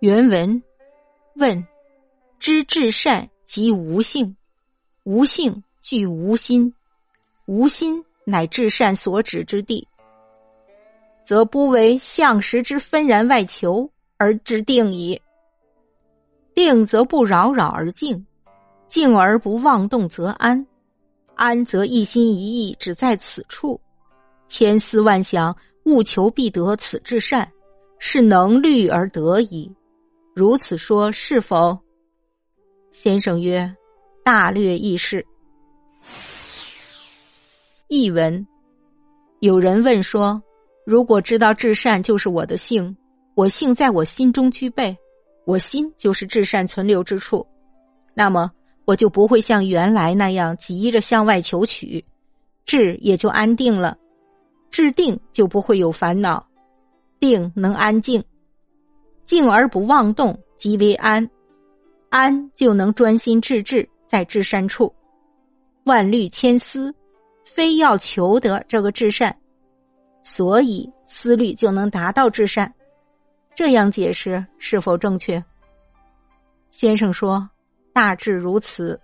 原文问：知至善即无性，无性具无心，无心乃至善所指之地，则不为相识之纷然外求而知定矣。定则不扰扰而静，静而不妄动则安，安则一心一意只在此处，千思万想，务求必得此至善，是能虑而得矣。如此说，是否？先生曰：“大略亦是。”译文：有人问说：“如果知道至善就是我的性，我性在我心中具备，我心就是至善存留之处，那么我就不会像原来那样急着向外求取，志也就安定了，志定就不会有烦恼，定能安静。”静而不妄动，即为安；安就能专心致志在至善处。万虑千思，非要求得这个至善，所以思虑就能达到至善。这样解释是否正确？先生说：“大致如此。”